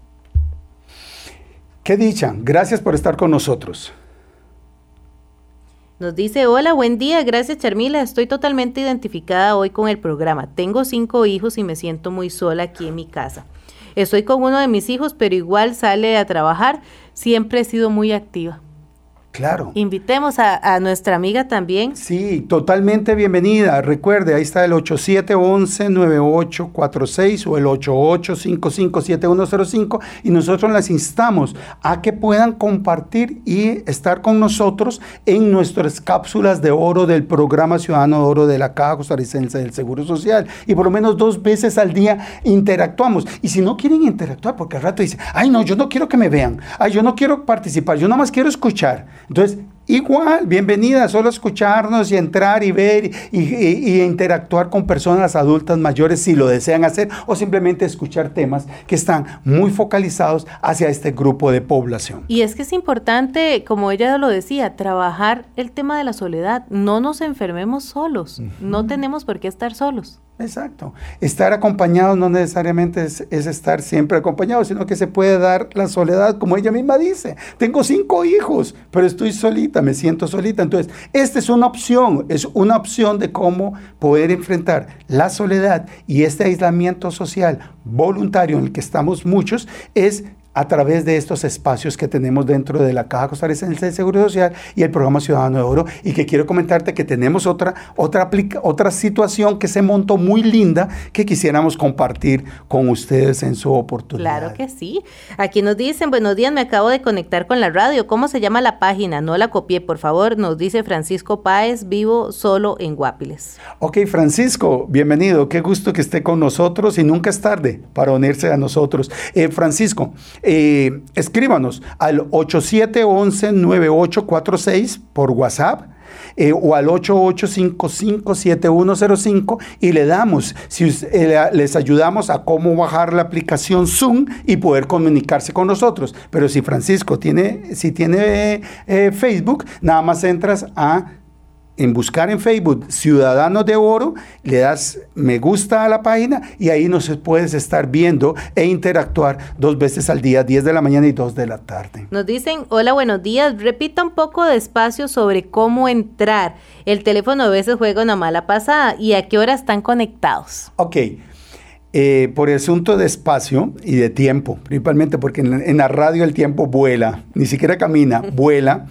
Qué dicha, gracias por estar con nosotros.
Nos dice, hola, buen día, gracias Charmila, estoy totalmente identificada hoy con el programa. Tengo cinco hijos y me siento muy sola aquí en mi casa. Estoy con uno de mis hijos, pero igual sale a trabajar. Siempre he sido muy activa.
Claro.
Invitemos a, nuestra amiga también.
Sí, totalmente bienvenida. Recuerde, ahí está el 8711-9846 o el 88557105 y nosotros las instamos a que puedan compartir y estar con nosotros en nuestras cápsulas de oro del programa Ciudadano de Oro de la Caja Costarricense del Seguro Social. Y por lo menos dos veces al día interactuamos. Y si no quieren interactuar, porque al rato dicen, ay no, yo no quiero que me vean, ay yo no quiero participar, yo nada más quiero escuchar. Entonces, igual, bienvenida, solo escucharnos y entrar y ver y, interactuar con personas adultas mayores si lo desean hacer o simplemente escuchar temas que están muy focalizados hacia este grupo de población.
Y es que es importante, como ella lo decía, trabajar el tema de la soledad. No nos enfermemos solos, no tenemos por qué estar solos.
Exacto. Estar acompañado no necesariamente es, estar siempre acompañado, sino que se puede dar la soledad, como ella misma dice. Tengo cinco hijos, pero estoy solita, me siento solita. Entonces, esta es una opción, es una opción de cómo poder enfrentar la soledad y este aislamiento social voluntario en el que estamos muchos, es a través de estos espacios que tenemos dentro de la Caja Costarricense de Seguro Social y el Programa Ciudadano de Oro. Y que quiero comentarte que tenemos otra, otra, otra situación que se montó muy linda que quisiéramos compartir con ustedes en su oportunidad.
Claro que sí. Aquí nos dicen, buenos días, me acabo de conectar con la radio. ¿Cómo se llama la página? No la copié, por favor. Nos dice Francisco Páez, vivo solo en Guapiles.
Ok, Francisco, bienvenido. Qué gusto que esté con nosotros y nunca es tarde para unirse a nosotros. Eh, Francisco, eh, escríbanos al 8711-9846 por WhatsApp. Eh, o al 88557105 y le damos, si eh, les ayudamos a cómo bajar la aplicación Zoom y poder comunicarse con nosotros. Pero si Francisco tiene, si tiene Facebook, nada más entras a en buscar en Facebook Ciudadanos de Oro, le das me gusta a la página y ahí nos puedes estar viendo e interactuar dos veces al día, 10 de la mañana y 2 de la tarde.
Nos dicen, hola, buenos días, repita un poco despacio sobre cómo entrar. El teléfono a veces juega una mala pasada y a qué hora están conectados.
Ok. Eh, por el asunto de espacio y de tiempo, principalmente porque en en la radio el tiempo vuela, ni siquiera camina, [LAUGHS] vuela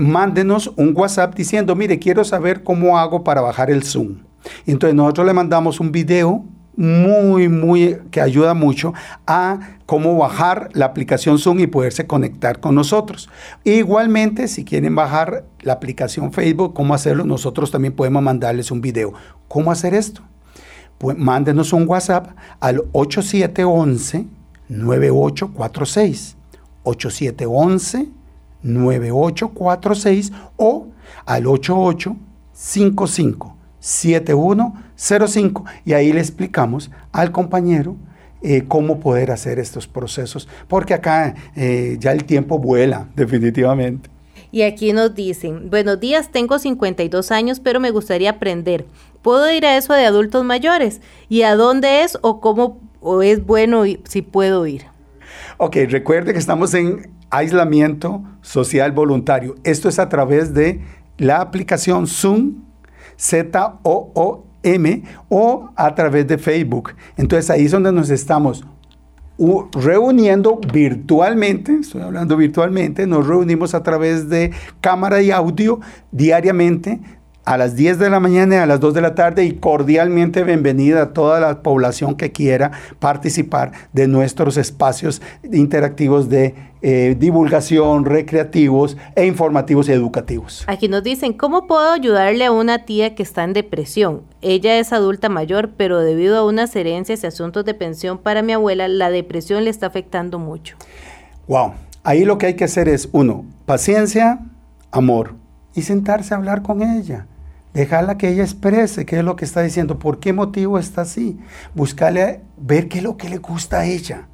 mándenos un WhatsApp diciendo, mire, quiero saber cómo hago para bajar el Zoom. entonces nosotros le mandamos un video muy, muy, que ayuda mucho a cómo bajar la aplicación Zoom y poderse conectar con nosotros. Igualmente, si quieren bajar la aplicación Facebook, cómo hacerlo, nosotros también podemos mandarles un video. ¿Cómo hacer esto? Pues mándenos un WhatsApp al 8711 9846. 8711 9846 o al 8855 7105 y ahí le explicamos al compañero eh, cómo poder hacer estos procesos, porque acá eh, ya el tiempo vuela definitivamente.
Y aquí nos dicen, buenos días, tengo 52 años, pero me gustaría aprender. ¿Puedo ir a eso de adultos mayores? ¿Y a dónde es o cómo o es bueno si puedo ir?
Ok, recuerde que estamos en aislamiento social voluntario. Esto es a través de la aplicación Zoom, Z-O-O-M, o a través de Facebook. Entonces ahí es donde nos estamos reuniendo virtualmente, estoy hablando virtualmente, nos reunimos a través de cámara y audio diariamente a las 10 de la mañana y a las 2 de la tarde y cordialmente bienvenida a toda la población que quiera participar de nuestros espacios interactivos de eh, divulgación, recreativos e informativos y educativos.
Aquí nos dicen, ¿cómo puedo ayudarle a una tía que está en depresión? Ella es adulta mayor, pero debido a unas herencias y asuntos de pensión para mi abuela, la depresión le está afectando mucho.
Wow, ahí lo que hay que hacer es, uno, paciencia, amor, y sentarse a hablar con ella. Dejarla que ella exprese qué es lo que está diciendo, por qué motivo está así. Buscarle, ver qué es lo que le gusta a ella.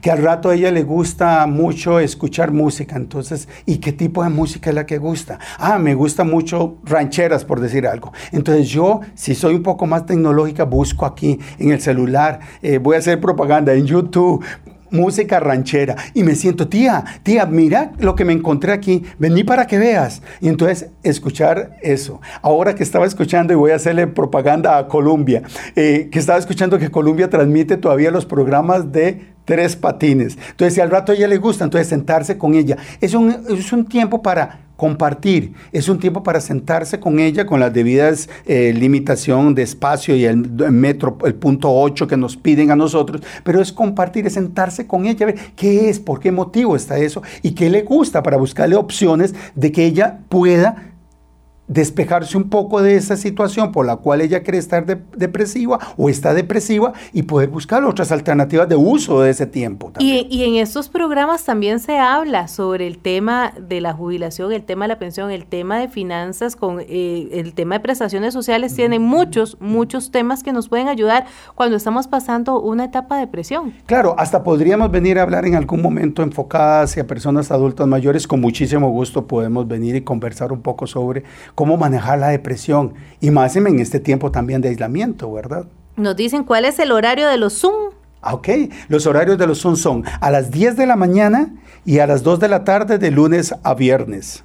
Que al rato a ella le gusta mucho escuchar música, entonces, ¿y qué tipo de música es la que gusta? Ah, me gusta mucho rancheras, por decir algo. Entonces yo, si soy un poco más tecnológica, busco aquí en el celular, eh, voy a hacer propaganda en YouTube, música ranchera. Y me siento, tía, tía, mira lo que me encontré aquí, vení para que veas. Y entonces escuchar eso. Ahora que estaba escuchando, y voy a hacerle propaganda a Colombia, eh, que estaba escuchando que Colombia transmite todavía los programas de tres patines. Entonces, si al rato a ella le gusta, entonces sentarse con ella. Es un, es un tiempo para compartir, es un tiempo para sentarse con ella con las debidas eh, limitación de espacio y el, metro, el punto 8 que nos piden a nosotros, pero es compartir, es sentarse con ella, ver qué es, por qué motivo está eso y qué le gusta para buscarle opciones de que ella pueda despejarse un poco de esa situación por la cual ella cree estar depresiva o está depresiva y poder buscar otras alternativas de uso de ese tiempo.
Y, y, en estos programas también se habla sobre el tema de la jubilación, el tema de la pensión, el tema de finanzas, con eh, el tema de prestaciones sociales, tiene muchos, muchos temas que nos pueden ayudar cuando estamos pasando una etapa de depresión.
Claro, hasta podríamos venir a hablar en algún momento enfocadas hacia personas adultas mayores, con muchísimo gusto podemos venir y conversar un poco sobre cómo manejar la depresión y más en este tiempo también de aislamiento, ¿verdad?
Nos dicen cuál es el horario de los Zoom.
Ah, ok, los horarios de los Zoom son a las 10 de la mañana y a las 2 de la tarde de lunes a viernes.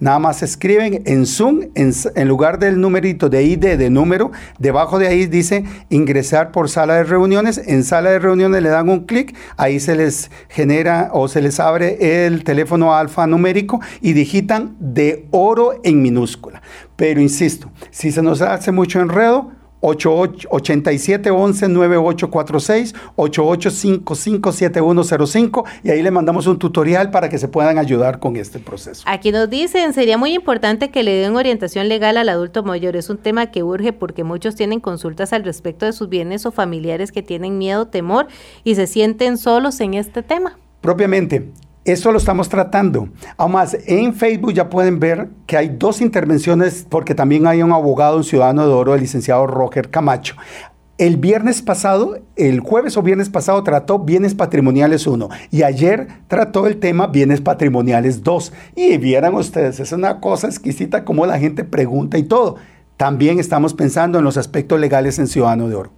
Nada más escriben en Zoom, en, lugar del numerito de ID de número, debajo de ahí dice ingresar por sala de reuniones. En sala de reuniones le dan un clic, ahí se les genera o se les abre el teléfono alfanumérico y digitan de oro en minúscula. Pero insisto, si se nos hace mucho enredo, 8711-9846, 88557105 y ahí le mandamos un tutorial para que se puedan ayudar con este proceso.
Aquí nos dicen, sería muy importante que le den orientación legal al adulto mayor. Es un tema que urge porque muchos tienen consultas al respecto de sus bienes o familiares que tienen miedo, temor y se sienten solos en este tema.
Propiamente, eso lo estamos tratando. Aún más, en Facebook ya pueden ver que hay dos intervenciones, porque también hay un abogado, un ciudadano de oro, el licenciado Roger Camacho. El viernes pasado, el jueves o viernes pasado, trató bienes patrimoniales 1 y ayer trató el tema bienes patrimoniales 2. Y vieran ustedes, es una cosa exquisita como la gente pregunta y todo. También estamos pensando en los aspectos legales en Ciudadano de Oro.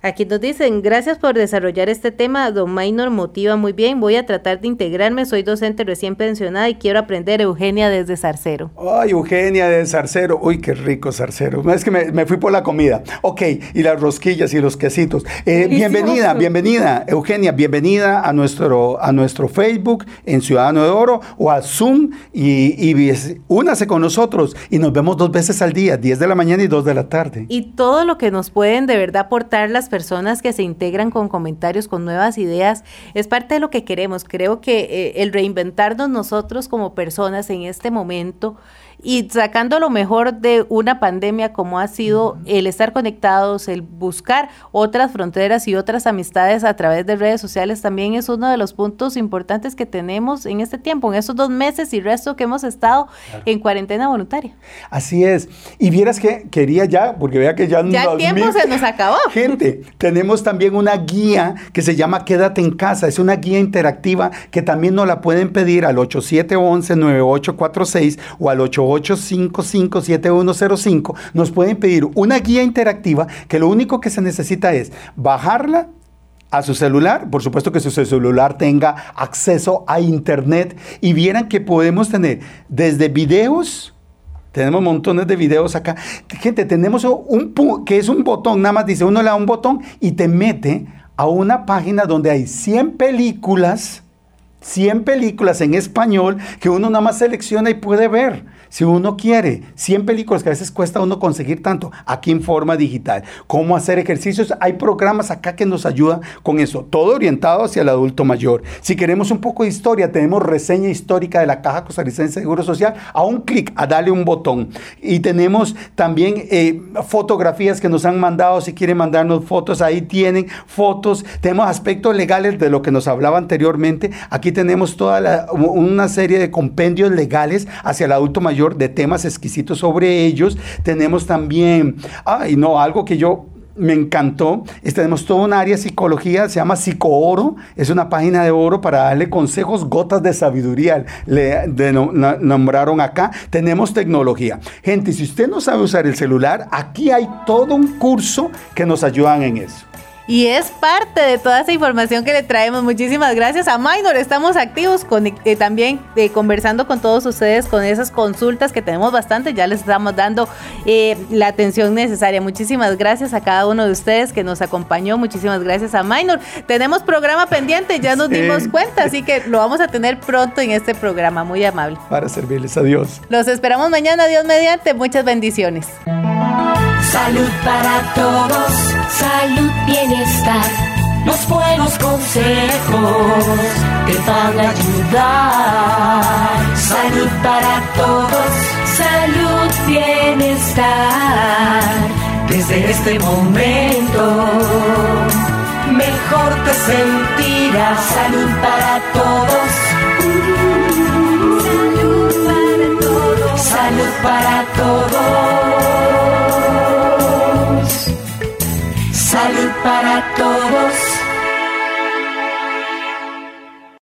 Aquí nos dicen, gracias por desarrollar este tema, don Maynor motiva muy bien, voy a tratar de integrarme, soy docente recién pensionada y quiero aprender Eugenia desde Zarcero.
Ay, Eugenia de Zarcero, uy, qué rico Zarcero, es que me, fui por la comida. Ok, y las rosquillas y los quesitos. Eh, bienvenida, bienvenida, Eugenia, bienvenida a nuestro, a nuestro Facebook en Ciudadano de Oro o a Zoom y, y únase con nosotros y nos vemos dos veces al día, 10 de la mañana y 2 de la tarde.
Y todo lo que nos pueden de verdad aportar las personas que se integran con comentarios, con nuevas ideas, es parte de lo que queremos. Creo que eh, el reinventarnos nosotros como personas en este momento y sacando lo mejor de una pandemia como ha sido el estar conectados, el buscar otras fronteras y otras amistades a través de redes sociales también es uno de los puntos importantes que tenemos en este tiempo, en estos dos meses y resto que hemos estado en cuarentena voluntaria.
Así es. Y vieras que quería ya, porque vea que ya...
Ya el tiempo se nos acabó. [LAUGHS]
Gente, tenemos también una guía que se llama Quédate en casa. Es una guía interactiva que también nos la pueden pedir al 8711-9846 o al 88 855-7105, nos pueden pedir una guía interactiva que lo único que se necesita es bajarla a su celular, por supuesto que su celular tenga acceso a internet y vieran que podemos tener desde videos, tenemos montones de videos acá. Gente, tenemos un que es un botón, nada más dice, uno le da un botón y te mete a una página donde hay 100 películas, 100 películas en español que uno nada más selecciona y puede ver. Si uno quiere 100 películas que a veces cuesta uno conseguir tanto, aquí en forma digital. Cómo hacer ejercicios, hay programas acá que nos ayudan con eso. Todo orientado hacia el adulto mayor. Si queremos un poco de historia, tenemos reseña histórica de la Caja Costarricense de Seguro Social. A un clic, a darle un botón. Y tenemos también eh, fotografías que nos han mandado. Si quieren mandarnos fotos, ahí tienen fotos. Tenemos aspectos legales de lo que nos hablaba anteriormente. Aquí tenemos toda una serie de compendios legales hacia el adulto mayor de temas exquisitos sobre ellos. Tenemos también, ay, no, algo que yo me encantó. tenemos toda un área de psicología, se llama Psicooro. Es una página de oro para darle consejos, gotas de sabiduría. Le nombraron acá. Tenemos tecnología. Gente, si usted no sabe usar el celular, aquí hay todo un curso que nos ayudan en eso
y es parte de toda esa información que le traemos. Muchísimas gracias a Minor. Estamos activos con, eh, también eh, conversando con todos ustedes con esas consultas que tenemos bastante. Ya les estamos dando eh, la atención necesaria. Muchísimas gracias a cada uno de ustedes que nos acompañó. Muchísimas gracias a Minor. Tenemos programa pendiente, ya nos dimos cuenta, así que lo vamos a tener pronto en este programa. Muy amable.
Para servirles a Dios.
Los esperamos mañana, Dios mediante. Muchas bendiciones.
Salud para todos, salud, Los buenos consejos te van a ayudar. Salud para todos, salud, bienestar. Desde este momento, mejor te sentirás. Salud para todos. Salud para todos. Salud para todos